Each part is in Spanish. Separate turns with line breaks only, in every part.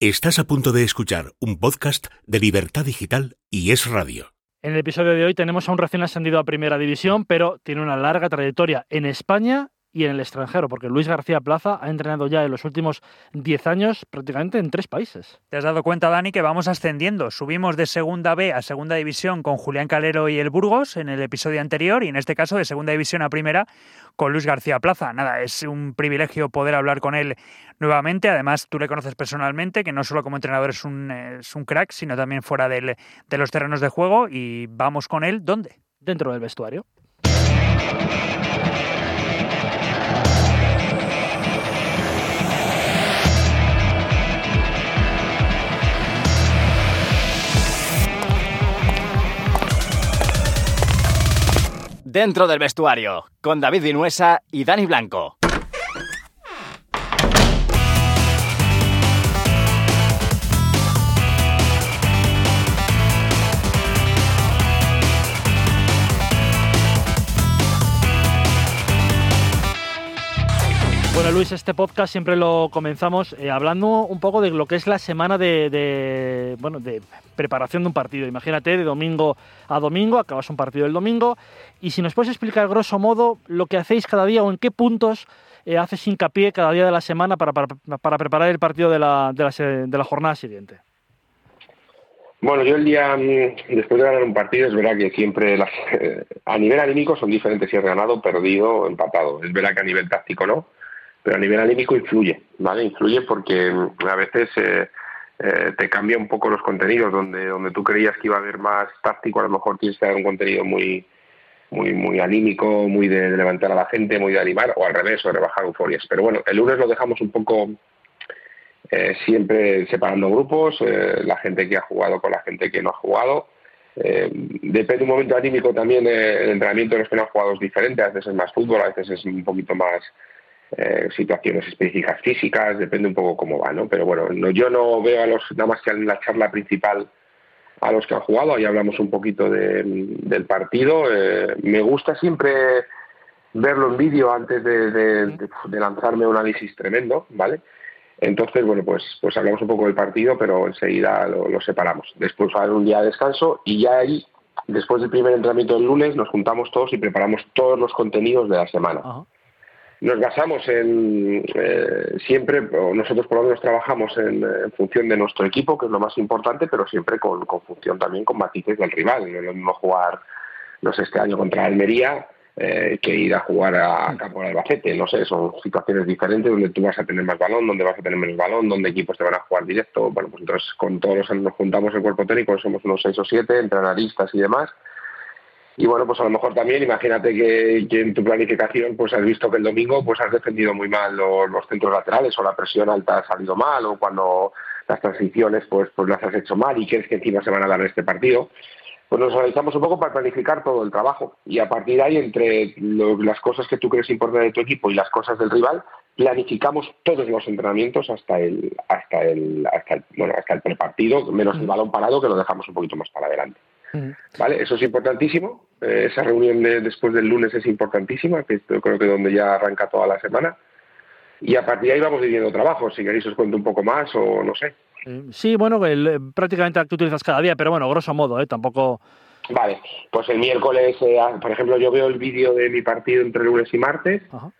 Estás a punto de escuchar un podcast de Libertad Digital y Es Radio.
En el episodio de hoy tenemos a un recién ascendido a Primera División, pero tiene una larga trayectoria en España y en el extranjero, porque Luis García Plaza ha entrenado ya en los últimos 10 años prácticamente en tres países.
Te has dado cuenta, Dani, que vamos ascendiendo. Subimos de Segunda B a Segunda División con Julián Calero y el Burgos en el episodio anterior y en este caso de Segunda División a Primera con Luis García Plaza. Nada, es un privilegio poder hablar con él nuevamente. Además, tú le conoces personalmente, que no solo como entrenador es un, es un crack, sino también fuera del, de los terrenos de juego. Y vamos con él, ¿dónde?
Dentro del vestuario.
Dentro del vestuario, con David Vinuesa y Dani Blanco.
Bueno, Luis, este podcast siempre lo comenzamos eh, hablando un poco de lo que es la semana de, de, bueno, de preparación de un partido. Imagínate, de domingo a domingo, acabas un partido el domingo, y si nos puedes explicar grosso modo lo que hacéis cada día o en qué puntos eh, haces hincapié cada día de la semana para, para, para preparar el partido de la, de, la, de la jornada siguiente.
Bueno, yo el día mm, después de ganar un partido es verdad que siempre las, eh, a nivel anímico son diferentes si has ganado, perdido, empatado. Es verdad que a nivel táctico no, pero a nivel anímico influye, ¿vale? Influye porque mm, a veces eh, eh, te cambia un poco los contenidos, donde, donde tú creías que iba a haber más táctico, a lo mejor tienes que dar un contenido muy, muy, muy anímico, muy de, levantar a la gente, muy de animar, o al revés, o de rebajar euforias. Pero bueno, el lunes lo dejamos un poco eh, siempre separando grupos, eh, la gente que ha jugado con la gente que no ha jugado. Eh, depende un momento anímico también, eh, el entrenamiento de los que no han jugado es diferente, a veces es más fútbol, a veces es un poquito más eh, situaciones específicas físicas, depende un poco cómo va, ¿no? Pero bueno, no, yo no veo a los, nada más que en la charla principal a los que han jugado, ahí hablamos un poquito de, del partido. Eh, me gusta siempre verlo en vídeo antes de, de, de, de, lanzarme un análisis tremendo, ¿vale? Entonces, bueno, pues, pues hablamos un poco del partido, pero enseguida lo, lo separamos. Después va a haber un día de descanso y ya ahí, después del primer entrenamiento del lunes, nos juntamos todos y preparamos todos los contenidos de la semana. -huh nos basamos en eh, siempre, nosotros por lo menos trabajamos en, en, función de nuestro equipo, que es lo más importante, pero siempre con, con función también con matices del rival. No es lo mismo jugar, no sé, este año contra Almería eh, que ir a jugar a campo de Albacete. No sé, son situaciones diferentes donde tú vas a tener más balón, donde vas a tener menos balón, donde equipos te van a jugar directo. Bueno, pues entonces con todos los nos juntamos el cuerpo técnico, somos unos seis o siete, entre analistas y demás y bueno, pues a lo mejor también imagínate que, que, en tu planificación pues has visto que el domingo pues has defendido muy mal los, los, centros laterales o la presión alta ha salido mal o cuando las transiciones pues, pues las has hecho mal y crees que encima se van a dar este partido. Pues nos organizamos un poco para planificar todo el trabajo y a partir de ahí entre lo, las cosas que tú crees importantes de tu equipo y las cosas del rival planificamos todos los entrenamientos hasta el hasta el hasta el, bueno hasta el prepartido menos el balón parado que lo dejamos un poquito más para adelante. ¿Vale? Eso es importantísimo. Eh, esa reunión de, después del lunes es importantísima, que yo creo que donde ya arranca toda la semana. Y a partir de ahí vamos viviendo trabajo. Si queréis os cuento un poco más o no sé.
Sí, bueno, el, prácticamente tú utilizas cada día, pero bueno, grosso modo, ¿eh? Tampoco...
Vale, pues el miércoles, eh, por ejemplo, yo veo el vídeo de mi partido entre lunes y martes. Ajá.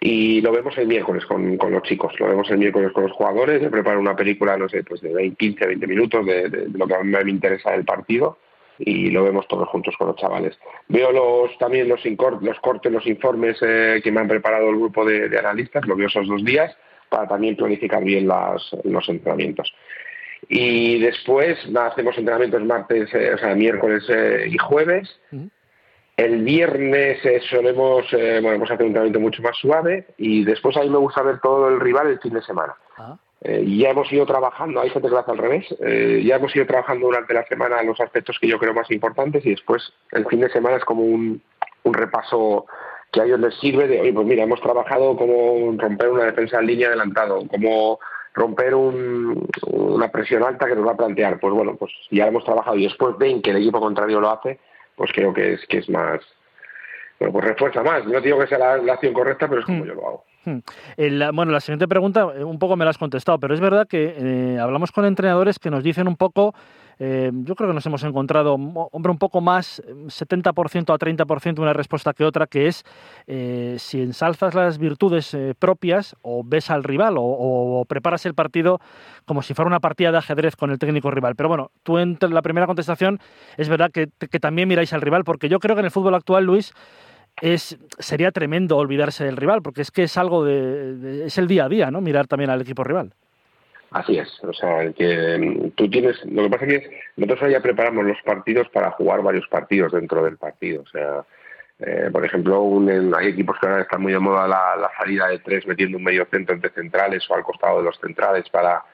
Y lo vemos el miércoles con, con, los chicos, lo vemos el miércoles con los jugadores, yo preparo una película, no sé, pues de 20, 15, 20 minutos de, de, de lo que a mí me interesa del partido y lo vemos todos juntos con los chavales. Veo los, también los, los cortes, los informes eh, que me han preparado el grupo de, de, analistas, lo veo esos dos días para también planificar bien las, los entrenamientos. Y después nada, hacemos entrenamientos martes, eh, o sea, miércoles eh, y jueves. El viernes eh, solemos, eh, bueno, pues hacer un entrenamiento mucho más suave y después a mí me gusta ver todo el rival el fin de semana. Eh, ya hemos ido trabajando, hay gente que lo hace al revés, eh, ya hemos ido trabajando durante la semana los aspectos que yo creo más importantes y después el fin de semana es como un, un repaso que a ellos les sirve de, oye, pues mira, hemos trabajado como romper una defensa en línea adelantado, como romper un, una presión alta que nos va a plantear. Pues bueno, pues ya hemos trabajado y después ven que el equipo contrario lo hace, pues creo que es, que es más, bueno, pues refuerza más. No digo que sea la, la acción correcta, pero es como mm. yo lo hago.
Hmm. La, bueno, la siguiente pregunta, eh, un poco me la has contestado, pero es verdad que eh, hablamos con entrenadores que nos dicen un poco, eh, yo creo que nos hemos encontrado, hombre, un poco más, 70% a 30% una respuesta que otra, que es si ensalzas las virtudes propias o ves al rival o, preparas el partido como si fuera una partida de ajedrez con el técnico rival. Pero bueno, tú en la primera contestación es verdad que también miráis al rival, porque yo creo que en el fútbol actual, Luis, es, sería tremendo olvidarse del rival, porque es que es algo de, es el día a día, ¿no? Mirar también al equipo rival.
Así es, o sea, que mm, tú tienes, lo que pasa es que nosotros ya preparamos los partidos para jugar varios partidos dentro del partido, o sea, eh, por ejemplo, hay equipos que ahora están muy de moda la, salida de tres metiendo un medio centro entre centrales o al costado de los centrales para,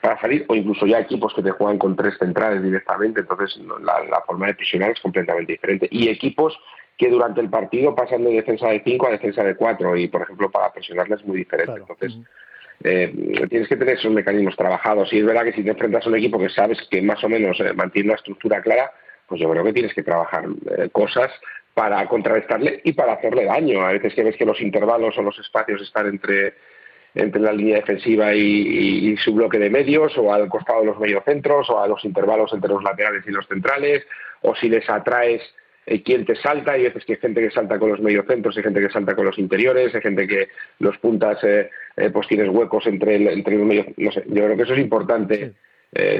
para salir, o incluso ya equipos que te juegan con tres centrales directamente, entonces la, la forma de presionar es completamente diferente. Y equipos que durante el partido pasan de defensa de 5 a defensa de 4 y, por ejemplo, para presionarles es muy diferente. Entonces, eh, tienes que tener esos mecanismos trabajados y es verdad que si te enfrentas a un equipo que sabes que más o menos eh, mantiene una estructura clara, pues yo creo que tienes que trabajar eh, cosas para contrarrestarle y para hacerle daño. A veces que ves que los intervalos o los espacios están entre entre la línea defensiva y, y, su bloque de medios, o al costado de los mediocentros, o a los intervalos entre los laterales y los centrales, o si les atraes eh, quién te salta, hay veces que hay gente que salta con los mediocentros, hay gente que salta con los interiores, hay gente que los puntas eh, eh, pues tienes huecos entre, entre los medios, no sé, yo creo que eso es importante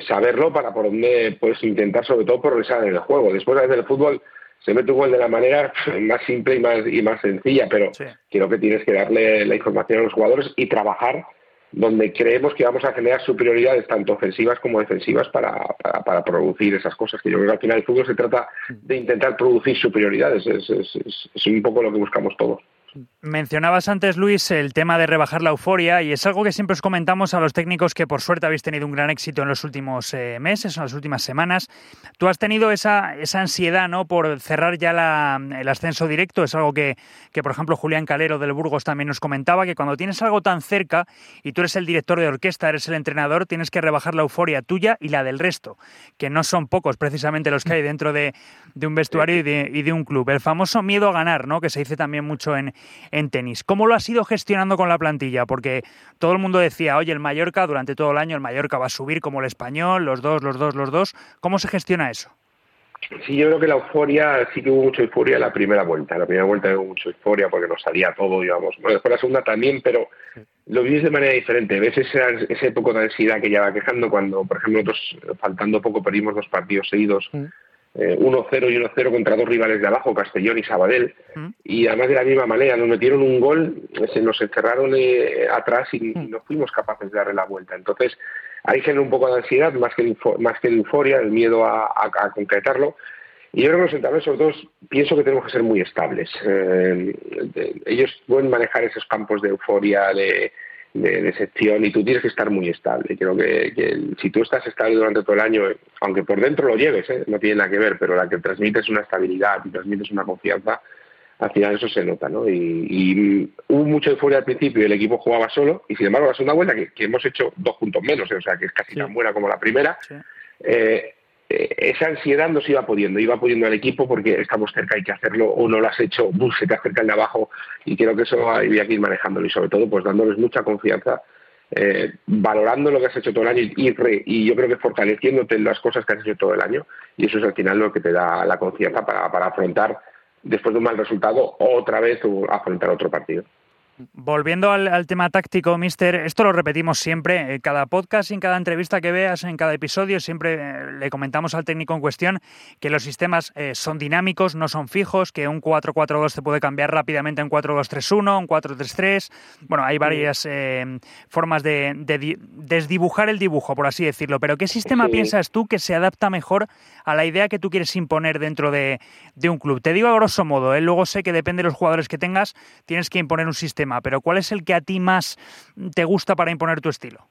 saberlo para por dónde puedes intentar sobre todo progresar en el juego. Después a veces el fútbol se mete un gol de la manera más simple y más, y más sencilla, pero creo que tienes que darle la información a los jugadores y trabajar donde creemos que vamos a generar superioridades tanto ofensivas como defensivas para, para, producir esas cosas, que yo creo que al final el fútbol se trata de intentar producir superioridades, es, es, es un poco lo que buscamos todos.
Mencionabas antes, Luis, el tema de rebajar la euforia y es algo que siempre os comentamos a los técnicos que por suerte habéis tenido un gran éxito en los últimos eh, meses, en las últimas semanas. Tú has tenido esa, esa ansiedad ¿no? por cerrar ya el ascenso directo. Es algo que, que, por ejemplo, Julián Calero del Burgos también nos comentaba, que cuando tienes algo tan cerca y tú eres el director de orquesta, eres el entrenador, tienes que rebajar la euforia tuya y la del resto, que no son pocos precisamente los que hay dentro de, de un vestuario y de, y de un club. El famoso miedo a ganar, ¿no? que se dice también mucho en en tenis. ¿Cómo lo has ido gestionando con la plantilla? Porque todo el mundo decía, oye, el Mallorca durante todo el año, el Mallorca va a subir como el español, los dos, los dos, los dos. ¿Cómo se gestiona eso?
Sí, yo creo que la euforia, sí que hubo mucha euforia en la primera vuelta. La primera vuelta hubo mucha euforia porque nos salía todo, digamos. Bueno, después la segunda también, pero lo vivís de manera diferente. Ves ese, ese poco de ansiedad que ya va quejando cuando, por ejemplo, nosotros, faltando poco, perdimos dos partidos seguidos. Mm. 1-0 eh, y 1-0 contra dos rivales de abajo, Castellón y Sabadell. Mm. Y además de la misma manera, nos metieron un gol, se nos encerraron eh, atrás y, mm. no fuimos capaces de darle la vuelta. Entonces, ahí genera un poco de ansiedad, más que, más que de euforia, el miedo a, concretarlo. Y yo creo que los entrenadores, sobre todo, pienso que tenemos que ser muy estables. Eh, ellos pueden manejar esos campos de euforia, de, de, de, sección y tú tienes que estar muy estable. Creo que, si tú estás estable durante todo el año, aunque por dentro lo lleves, ¿eh? no tiene nada que ver, pero la que transmites una estabilidad y transmites una confianza, al final eso se nota, ¿no? Y, hubo mucho euforia al principio y el equipo jugaba solo y sin embargo la segunda vuelta, que, hemos hecho dos puntos menos, ¿eh? o sea que es casi tan buena como la primera, eh, esa ansiedad nos iba pudiendo, iba pudiendo al equipo porque estamos cerca, hay que hacerlo, o no lo has hecho, se te acerca el de abajo, y creo que eso había que ir manejándolo, y sobre todo pues dándoles mucha confianza, eh, valorando lo que has hecho todo el año y, y, yo creo que fortaleciéndote en las cosas que has hecho todo el año, y eso es al final lo que te da la confianza para, para afrontar, después de un mal resultado, otra vez o afrontar otro partido.
Volviendo al, tema táctico, Mister, esto lo repetimos siempre, en cada podcast, en cada entrevista que veas, en cada episodio, siempre eh, le comentamos al técnico en cuestión que los sistemas eh, son dinámicos, no son fijos, que un 4-4-2 se puede cambiar rápidamente en 4-2-3-1, un 4-3-3. Bueno, hay varias eh, formas de, desdibujar el dibujo, por así decirlo. Pero ¿qué sistema piensas tú que se adapta mejor a la idea que tú quieres imponer dentro de, un club? Te digo a grosso modo, luego sé que depende de los jugadores que tengas, tienes que imponer un sistema pero ¿cuál es el que a ti más te gusta para imponer tu estilo?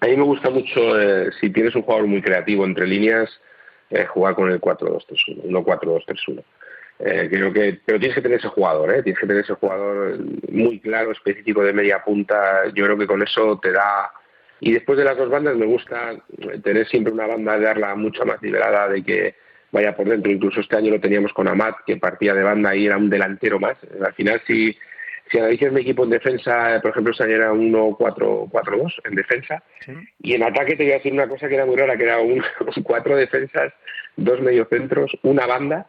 A mí me gusta mucho, eh, si tienes un jugador muy creativo entre líneas, eh, jugar con el 4-2-3-1, no 4-2-3-1. Eh, creo que, pero tienes que tener ese jugador, ¿eh? tienes que tener ese jugador muy claro, específico de media punta. Yo creo que con eso te da. Y después de las dos bandas, me gusta tener siempre una banda de darla mucho más liberada, de que vaya por dentro. Incluso este año lo teníamos con Amat, que partía de banda y era un delantero más. Al final, si si analizas mi equipo en defensa, por ejemplo, este año era 1-4-4-2 en defensa. Y en ataque te voy a decir una cosa que era muy rara, que era un, cuatro defensas, dos mediocentros, una banda,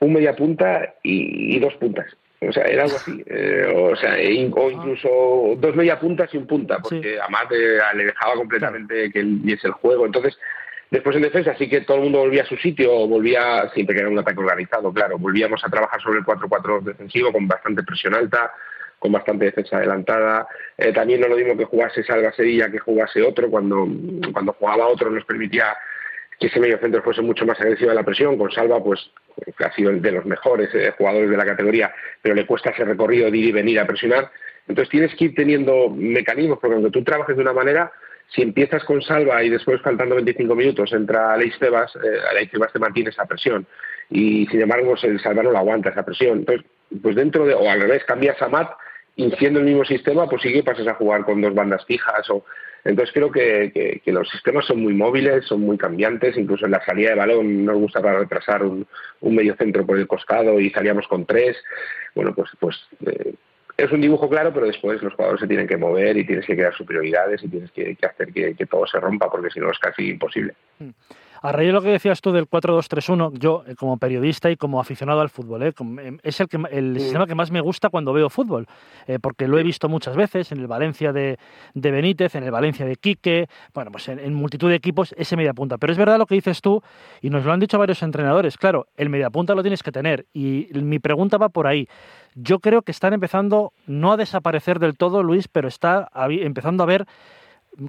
un media punta y, dos puntas. O sea, era algo así. Eh, o sea, e o incluso dos media puntas y un punta, porque además le dejaba completamente que él viese el juego. Entonces, Después en defensa sí que todo el mundo volvía a su sitio, volvía, siempre que era un ataque organizado, claro, volvíamos a trabajar sobre el 4-4 defensivo con bastante presión alta, con bastante defensa adelantada. Eh, también no lo mismo que jugase Salva Sevilla que jugase otro, cuando, cuando jugaba otro nos permitía que ese medio centro fuese mucho más agresivo a la presión. Con Salva, pues ha sido de los mejores eh, jugadores de la categoría, pero le cuesta ese recorrido de ir y venir a presionar. Entonces tienes que ir teniendo mecanismos, porque aunque tú trabajes de una manera, si empiezas con Salva y después faltando 25 minutos entra Aleix Tebas, eh, Aleix Tebas te mantiene esa presión y sin embargo el Salva no lo aguanta esa presión. Entonces, pues dentro de, o al revés, cambias a Matt y el mismo sistema, pues sí que pasas a jugar con dos bandas fijas o entonces creo que, que, los sistemas son muy móviles, son muy cambiantes, incluso en la salida de balón nos gusta para retrasar un, un medio centro por el costado y salíamos con tres. Bueno, pues, pues eh, es un dibujo claro, pero después los jugadores se tienen que mover y tienes que crear sus prioridades y tienes que, hacer que, todo se rompa, porque si no es casi imposible.
Mm. A raíz de lo que decías tú del 4-2-3-1, yo eh, como periodista y como aficionado al fútbol, eh, em, es el, que, el sistema que más me gusta cuando veo fútbol, eh, porque lo he visto muchas veces en el Valencia de, Benítez, en el Valencia de Quique, bueno, pues en, multitud de equipos ese mediapunta. Pero es verdad lo que dices tú, y nos lo han dicho varios entrenadores, claro, el mediapunta lo tienes que tener, y mi pregunta va por ahí. Yo creo que están empezando no a desaparecer del todo, Luis, pero está empezando a ver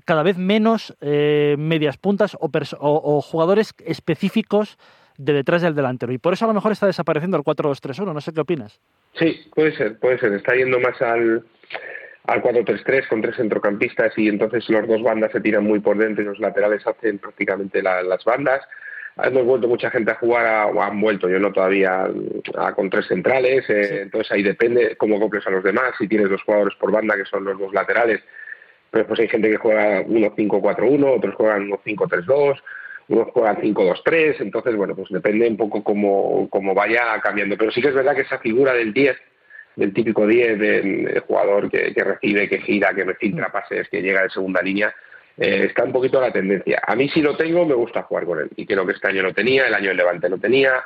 cada vez menos eh, medias puntas o, jugadores específicos de detrás del delantero. Y por eso a lo mejor está desapareciendo el 4-2-3-1. No sé qué opinas.
Sí, puede ser, puede ser. Está yendo más al, al 4-3-3 con tres centrocampistas y entonces los dos bandas se tiran muy por dentro y los laterales hacen prácticamente las bandas. Hemos vuelto mucha gente a jugar, o han vuelto, yo no todavía, con tres centrales, eh, entonces ahí depende cómo compres a los demás, si tienes dos jugadores por banda que son los dos laterales, pero pues hay gente que juega 1-5-4-1, otros juegan 1-5-3-2, unos juegan 5-2-3, entonces, bueno, pues depende un poco cómo, cómo, vaya cambiando. Pero sí que es verdad que esa figura del 10, del típico 10, del jugador que, que recibe, que gira, que me filtra pases, que llega de segunda línea, eh, está un poquito la tendencia. A mí si lo tengo, me gusta jugar con él. Y creo que este año lo tenía, el año del Levante lo tenía,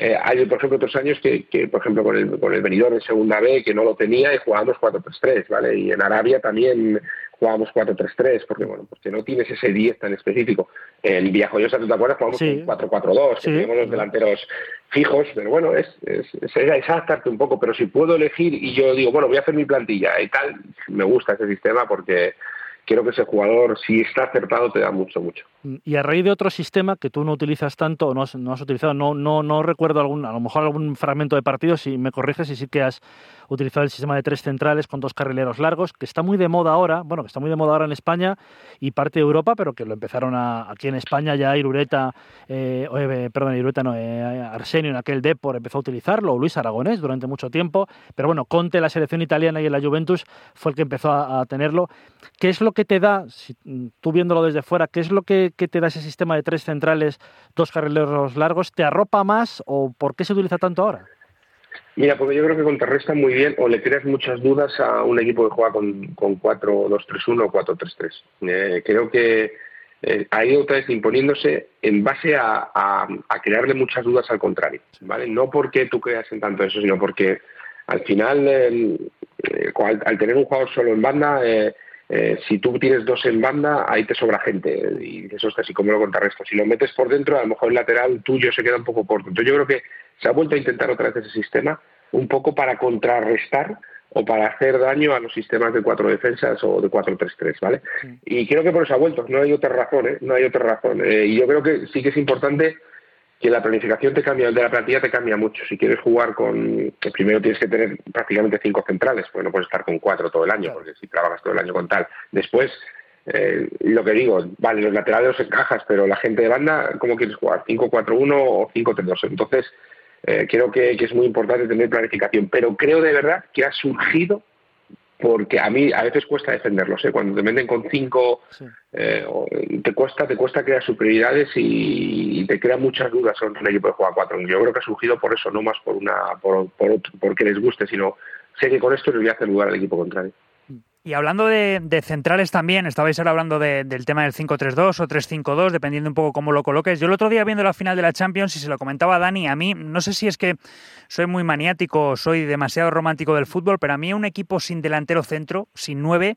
eh, hay, por ejemplo, otros años que, por ejemplo, con el, con el venidor de segunda B, que no lo tenía y jugábamos 4-3-3, ¿vale? Y en Arabia también jugábamos 4-3-3, porque, bueno, porque no tienes ese 10 tan específico. En Villajoyosa, ¿tú te acuerdas? Jugábamos 4-4-2, que teníamos los delanteros fijos, pero bueno, es, es, es, un poco, pero si puedo elegir y yo digo, bueno, voy a hacer mi plantilla y tal, me gusta ese sistema porque creo que ese jugador, si está acertado, te da mucho, mucho.
Y a raíz de otro sistema que tú no utilizas tanto no has, no has utilizado, no, no, no recuerdo algún, a lo mejor algún fragmento de partido, si me corriges, y sí que has utilizado el sistema de tres centrales con dos carrileros largos, que está muy de moda ahora, bueno, que está muy de moda ahora en España y parte de Europa, pero que lo empezaron aquí en España ya Irureta, eh, eh, perdón, Irureta no, eh, Arsenio en aquel Depor empezó a utilizarlo, Luis Aragonés durante mucho tiempo, pero bueno, Conte, la selección italiana y en la Juventus fue el que empezó a, tenerlo. ¿Qué es lo que te da, si, tú viéndolo desde fuera, qué es lo que, que te da ese sistema de tres centrales, dos carrileros largos? ¿Te arropa más o por qué se utiliza tanto ahora?
Mira, porque yo creo que contrarresta muy bien o le creas muchas dudas a un equipo que juega con, con 4-2-3-1 o 4-3-3. Eh, creo que eh, ha ido otra vez imponiéndose en base a, a, crearle muchas dudas al contrario. ¿vale? No porque tú creas en tanto eso, sino porque al final, eh, al, tener un jugador solo en banda, si tú tienes dos en banda, ahí te sobra gente. Y eso es casi como lo contrarresta. Si lo metes por dentro, a lo mejor el lateral tuyo se queda un poco corto. Entonces yo creo que se ha vuelto a intentar otra vez ese sistema un poco para contrarrestar o para hacer daño a los sistemas de cuatro defensas o de 4-3-3, ¿vale? Y creo que por eso ha vuelto, no hay otra razón, ¿eh? No hay otra razón. Eh, y yo creo que sí que es importante que la planificación te cambia, de la plantilla te cambia mucho. Si quieres jugar con, que primero tienes que tener prácticamente cinco centrales, pues no puedes estar con cuatro todo el año, porque si trabajas todo el año con tal. Después, eh, lo que digo, vale, los laterales los encajas, pero la gente de banda, ¿cómo quieres jugar? ¿5-4-1 o 5-3-2? Entonces, eh, creo que, es muy importante tener planificación, pero creo de verdad que ha surgido porque a mí a veces cuesta defenderlos. ¿eh? Cuando te meten con cinco, eh, te cuesta te cuesta crear sus prioridades y, te crea muchas dudas sobre un equipo de juega cuatro. Yo creo que ha surgido por eso, no más por una por, por porque les guste, sino sé que con esto le voy a hacer lugar al equipo contrario.
Y hablando de, centrales también, estabais ahora hablando del tema del 5-3-2 o 3-5-2, dependiendo un poco cómo lo coloques. Yo el otro día viendo la final de la Champions y se lo comentaba a Dani, a mí no sé si es que soy muy maniático soy demasiado romántico del fútbol, pero a mí un equipo sin delantero centro, sin nueve, eh,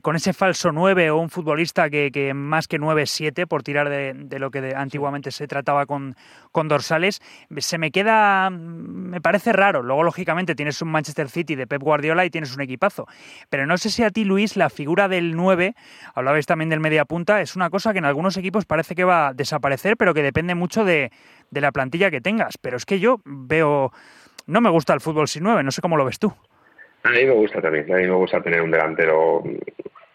con ese falso 9 o un futbolista que, que más que 9-7, por tirar de, lo que antiguamente se trataba con, con, dorsales, se me queda, me parece raro. Luego, lógicamente, tienes un Manchester City de Pep Guardiola y tienes un equipazo. Pero no sé si a ti, Luis, la figura del 9, hablabais también del media punta, es una cosa que en algunos equipos parece que va a desaparecer, pero que depende mucho de, de la plantilla que tengas. Pero es que yo veo, no me gusta el fútbol sin 9, no sé cómo lo ves tú.
A mí me gusta también, a mí me gusta tener un delantero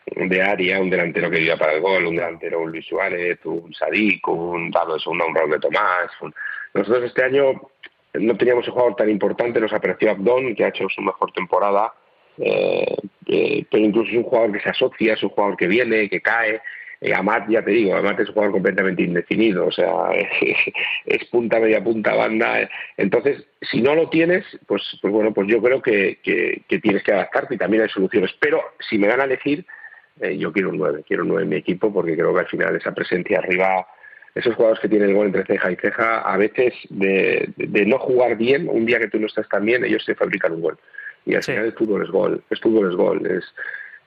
de área, un delantero que viva para el gol, un delantero, un Luis Suárez, un Sadik, un Pablo de un Raúl de Tomás. Nosotros este año no teníamos un jugador tan importante, nos apareció Abdón, que ha hecho su mejor temporada, eh, eh, pero incluso es un jugador que se asocia, es un jugador que viene, que cae, eh, Amat, ya te digo, Amat es un jugador completamente indefinido, o sea, es, punta, media punta, banda. Entonces, si no lo tienes, pues, pues bueno, pues yo creo que, tienes que adaptarte y también hay soluciones. Pero si me van a elegir, eh, yo quiero un 9, quiero un 9 en mi equipo porque creo que al final esa presencia arriba, esos jugadores que tienen el gol entre ceja y ceja, a veces de, no jugar bien, un día que tú no estás tan bien, ellos se fabrican un gol. Y al final el fútbol es gol, el fútbol es gol, es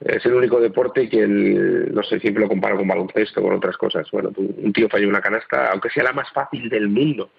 es el único deporte que, no sé, siempre lo comparo con baloncesto, con otras cosas. Bueno, un tío falla una canasta, aunque sea la más fácil del mundo,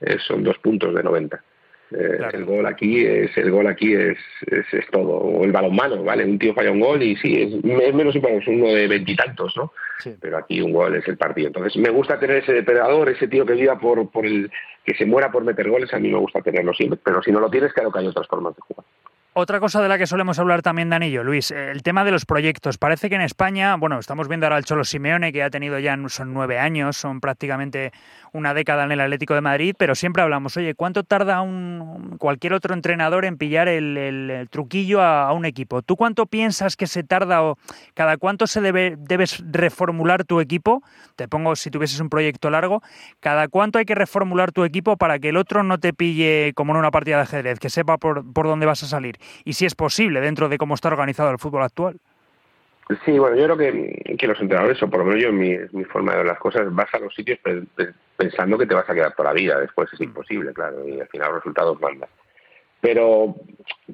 eh, son dos puntos de 90. Eh, el gol aquí es el gol aquí es, es, todo. O el balonmano vale un tío falla un gol y sí es, menos importante es uno de veintitantos no pero aquí un gol es el partido. Entonces me gusta tener ese depredador ese tío que viva por por el que se muera por meter goles a mí me gusta tenerlo siempre. Pero si no lo tienes claro que hay otras formas de jugar
otra cosa de la que solemos hablar también, Danillo, Luis, el tema de los proyectos. Parece que en España, bueno, estamos viendo ahora al Cholo Simeone, que ha tenido ya, son nueve años, son prácticamente una década en el Atlético de Madrid, pero siempre hablamos, oye, ¿cuánto tarda un, cualquier otro entrenador en pillar el, truquillo a, un equipo? ¿Tú cuánto piensas que se tarda o cada cuánto se debe, debes reformular tu equipo? Te pongo, si tuvieses un proyecto largo, ¿cada cuánto hay que reformular tu equipo para que el otro no te pille como en una partida de ajedrez, que sepa por, por dónde vas a salir? Y si es posible dentro de cómo está organizado el fútbol actual.
Sí, bueno, yo creo que, que los entrenadores, o por lo menos yo mi, mi, forma de ver las cosas, vas a los sitios pensando que te vas a quedar toda la vida, después es mm. imposible, claro, y al final los resultados mandan. Pero,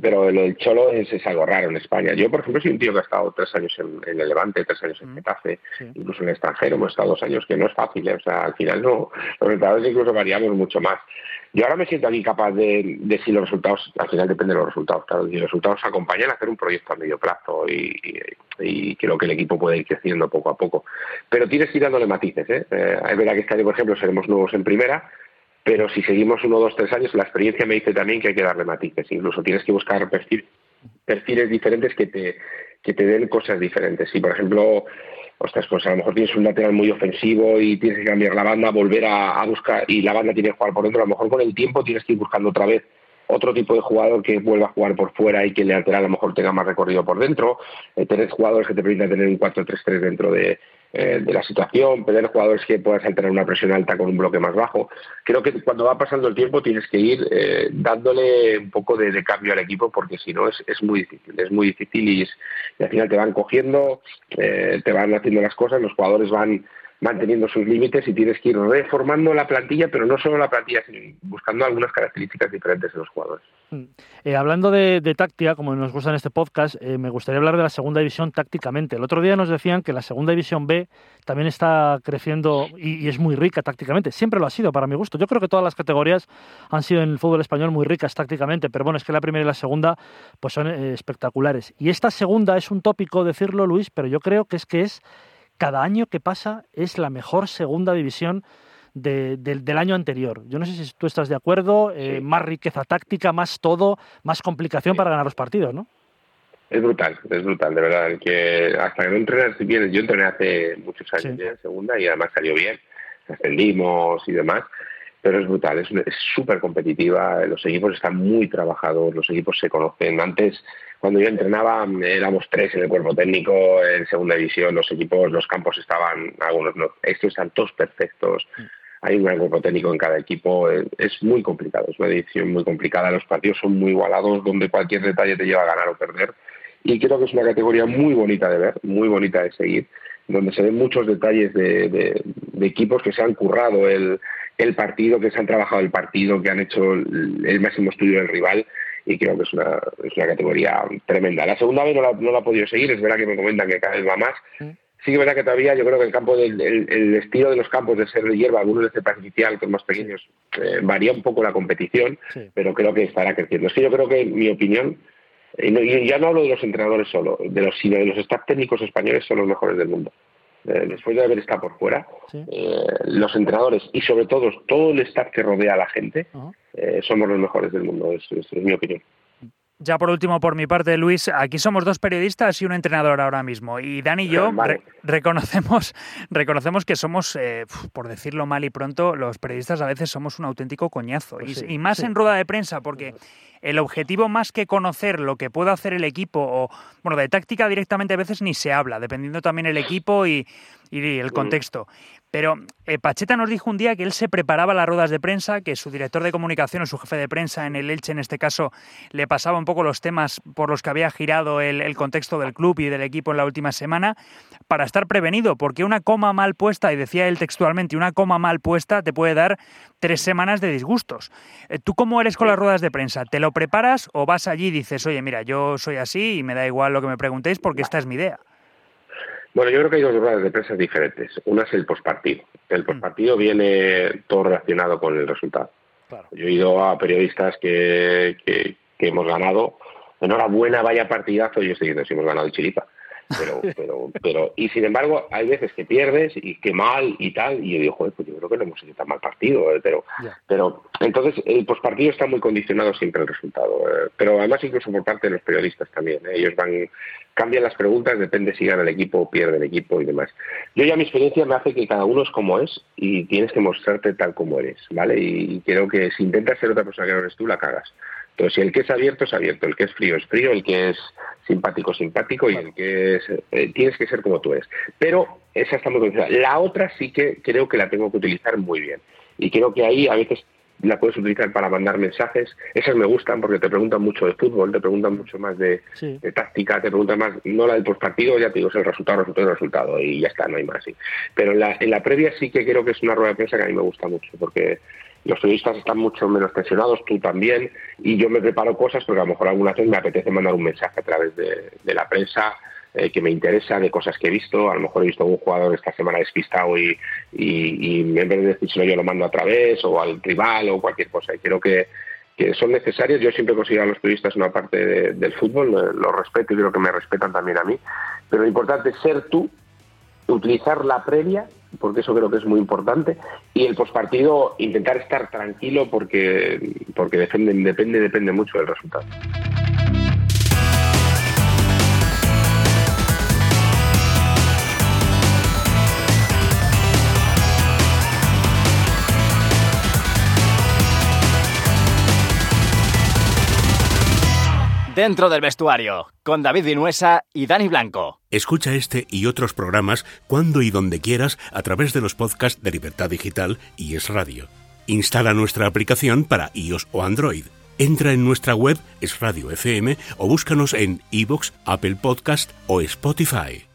pero lo del Cholo es, es, algo raro en España. Yo, por ejemplo, soy un tío que ha estado tres años en, el Levante, tres años en mm. Getafe, incluso en el extranjero, hemos estado dos años, que no es fácil, ¿eh? o sea, al final no, los entrenadores incluso variamos mucho más. Yo ahora me siento aquí capaz de, de, si los resultados, al final depende de los resultados, claro, si los resultados acompañan a hacer un proyecto a medio plazo y, y, creo que el equipo puede ir creciendo poco a poco. Pero tienes que ir dándole matices, ¿eh? ¿eh? es verdad que este año, por ejemplo, seremos nuevos en primera, pero si seguimos uno, dos, tres años, la experiencia me dice también que hay que darle matices, incluso tienes que buscar perfiles diferentes que te, que te den cosas diferentes. Si, por ejemplo, ostras, pues a lo mejor tienes un lateral muy ofensivo y tienes que cambiar la banda, volver a, buscar, y la banda tiene que jugar por dentro, a lo mejor con el tiempo tienes que ir buscando otra vez otro tipo de jugador que vuelva a jugar por fuera y que el lateral a lo mejor tenga más recorrido por dentro, eh, tener jugadores que te permitan tener un 4-3-3 dentro de, eh, de la situación, tener jugadores que puedan alterar una presión alta con un bloque más bajo. Creo que cuando va pasando el tiempo tienes que ir eh, dándole un poco de, cambio al equipo porque si no es, es muy difícil, es muy difícil y, y al final te van cogiendo, eh, te van haciendo las cosas, los jugadores van manteniendo sus límites y tienes que ir reformando la plantilla, pero no solo la plantilla, sino buscando algunas características diferentes de los jugadores.
Mm. Eh, hablando de, táctica, como nos gusta en este podcast, eh, me gustaría hablar de la segunda división tácticamente. El otro día nos decían que la segunda división B también está creciendo y, es muy rica tácticamente. Siempre lo ha sido, para mi gusto. Yo creo que todas las categorías han sido en el fútbol español muy ricas tácticamente, pero bueno, es que la primera y la segunda pues son eh, espectaculares. Y esta segunda es un tópico decirlo, Luis, pero yo creo que es que es cada año que pasa es la mejor segunda división del año anterior. Yo no sé si tú estás de acuerdo, eh, más riqueza táctica, más todo, más complicación para ganar los partidos, ¿no?
Es brutal, es brutal, de verdad. Que hasta que no entrenas bien, yo entrené hace muchos años en segunda y además salió bien, ascendimos y demás, pero es brutal, es súper competitiva, los equipos están muy trabajados, los equipos se conocen. Antes cuando yo entrenaba éramos tres en el cuerpo técnico, en segunda división, los equipos, los campos estaban, algunos no, estos están todos perfectos. hay un gran grupo técnico en cada equipo, eh, es muy complicado, es una decisión muy complicada, los partidos son muy igualados, donde cualquier detalle te lleva a ganar o perder, y creo que es una categoría muy bonita de ver, muy bonita de seguir, donde se ven muchos detalles de, equipos que se han currado el, partido, que se han trabajado el partido, que han hecho el, máximo estudio del rival, y creo que es una, es una categoría tremenda. La segunda vez no la, no la he podido seguir, es verdad que me comentan que cada vez va más, mm sí que es verdad que todavía yo creo que el campo del el, estilo de los campos de ser de hierba, algunos de cepa artificial, que más pequeños, eh, varía un poco la competición, pero creo que estará creciendo. Es que yo creo que, mi opinión, y, ya no hablo de los entrenadores solo, de los, sino de los staff técnicos españoles son los mejores del mundo. Eh, después de haber estado por fuera, eh, los entrenadores y sobre todo todo el staff que rodea a la gente, somos los mejores del mundo, es mi opinión.
Ya por último, por mi parte, Luis, aquí somos dos periodistas y un entrenador ahora mismo. Y Dan y yo reconocemos, reconocemos que somos, eh, por decirlo mal y pronto, los periodistas a veces somos un auténtico coñazo. Pues y, más en rueda de prensa, porque el objetivo más que conocer lo que puede hacer el equipo, o bueno, de táctica directamente a veces ni se habla, dependiendo también el equipo y, y el mm. contexto. Pero eh, Pacheta nos dijo un día que él se preparaba las ruedas de prensa, que su director de comunicación o su jefe de prensa en el Elche, en este caso, le pasaba un poco los temas por los que había girado el, contexto del club y del equipo en la última semana, para estar prevenido, porque una coma mal puesta, y decía él textualmente, una coma mal puesta te puede dar tres semanas de disgustos. Eh, ¿Tú cómo eres con las ruedas de prensa? ¿Te lo preparas o vas allí y dices, oye, mira, yo soy así y me da igual lo que me preguntéis porque esta es mi idea?
Bueno, yo creo que hay dos ruedas de prensa diferentes. Una es el postpartido. El mm. postpartido viene todo relacionado con el resultado. Yo he ido a periodistas que, que, hemos ganado. Enhorabuena, vaya partidazo. Y yo estoy diciendo si hemos ganado el chiripa. Pero, pero, pero, y sin embargo, hay veces que pierdes y que mal y tal, y yo digo, joder, pues yo creo que no hemos hecho tan mal partido, eh, pero, pero entonces el postpartido está muy condicionado siempre el resultado, eh, pero además incluso por parte de los periodistas también, eh, ellos van, cambian las preguntas, depende si gana el equipo o pierde el equipo y demás. Yo ya mi experiencia me hace que cada uno es como es y tienes que mostrarte tal como eres, ¿vale? Y creo que si intentas ser otra persona que no eres tú, la cagas. Entonces, si el que es abierto es abierto, el que es frío es frío, el que es simpático simpático y el que es, eh, tienes que ser como tú eres. Pero esa está muy condicionada. La otra sí que creo que la tengo que utilizar muy bien. Y creo que ahí a veces la puedes utilizar para mandar mensajes. Esas me gustan porque te preguntan mucho de fútbol, te preguntan mucho más de, táctica, te preguntan más, no la del postpartido, ya te digo, es el resultado, resultado, resultado y ya está, no hay más. Sí. Pero en la, en la previa sí que creo que es una rueda de prensa que a mí me gusta mucho porque los periodistas están mucho menos tensionados, tú también, y yo me preparo cosas porque a lo mejor alguna vez me apetece mandar un mensaje a través de, la prensa eh, que me interesa, de cosas que he visto, a lo mejor he visto a un jugador esta semana despistado y, y, en vez de decírselo yo lo mando a través, o al rival, o cualquier cosa, y creo que, son necesarios. Yo siempre considero a los periodistas una parte del fútbol, lo respeto y creo que me respetan también a mí, pero lo importante es ser tú, utilizar la previa porque eso creo que es muy importante. Y el pospartido, intentar estar tranquilo porque, porque depende, depende, depende mucho del resultado.
Dentro del vestuario, con David Vinuesa y Dani Blanco.
Escucha este y otros programas cuando y donde quieras a través de los podcasts de Libertad Digital y Es Radio. Instala nuestra aplicación para iOS o Android. Entra en nuestra web Es Radio FM o búscanos en iBox, Apple Podcast o Spotify.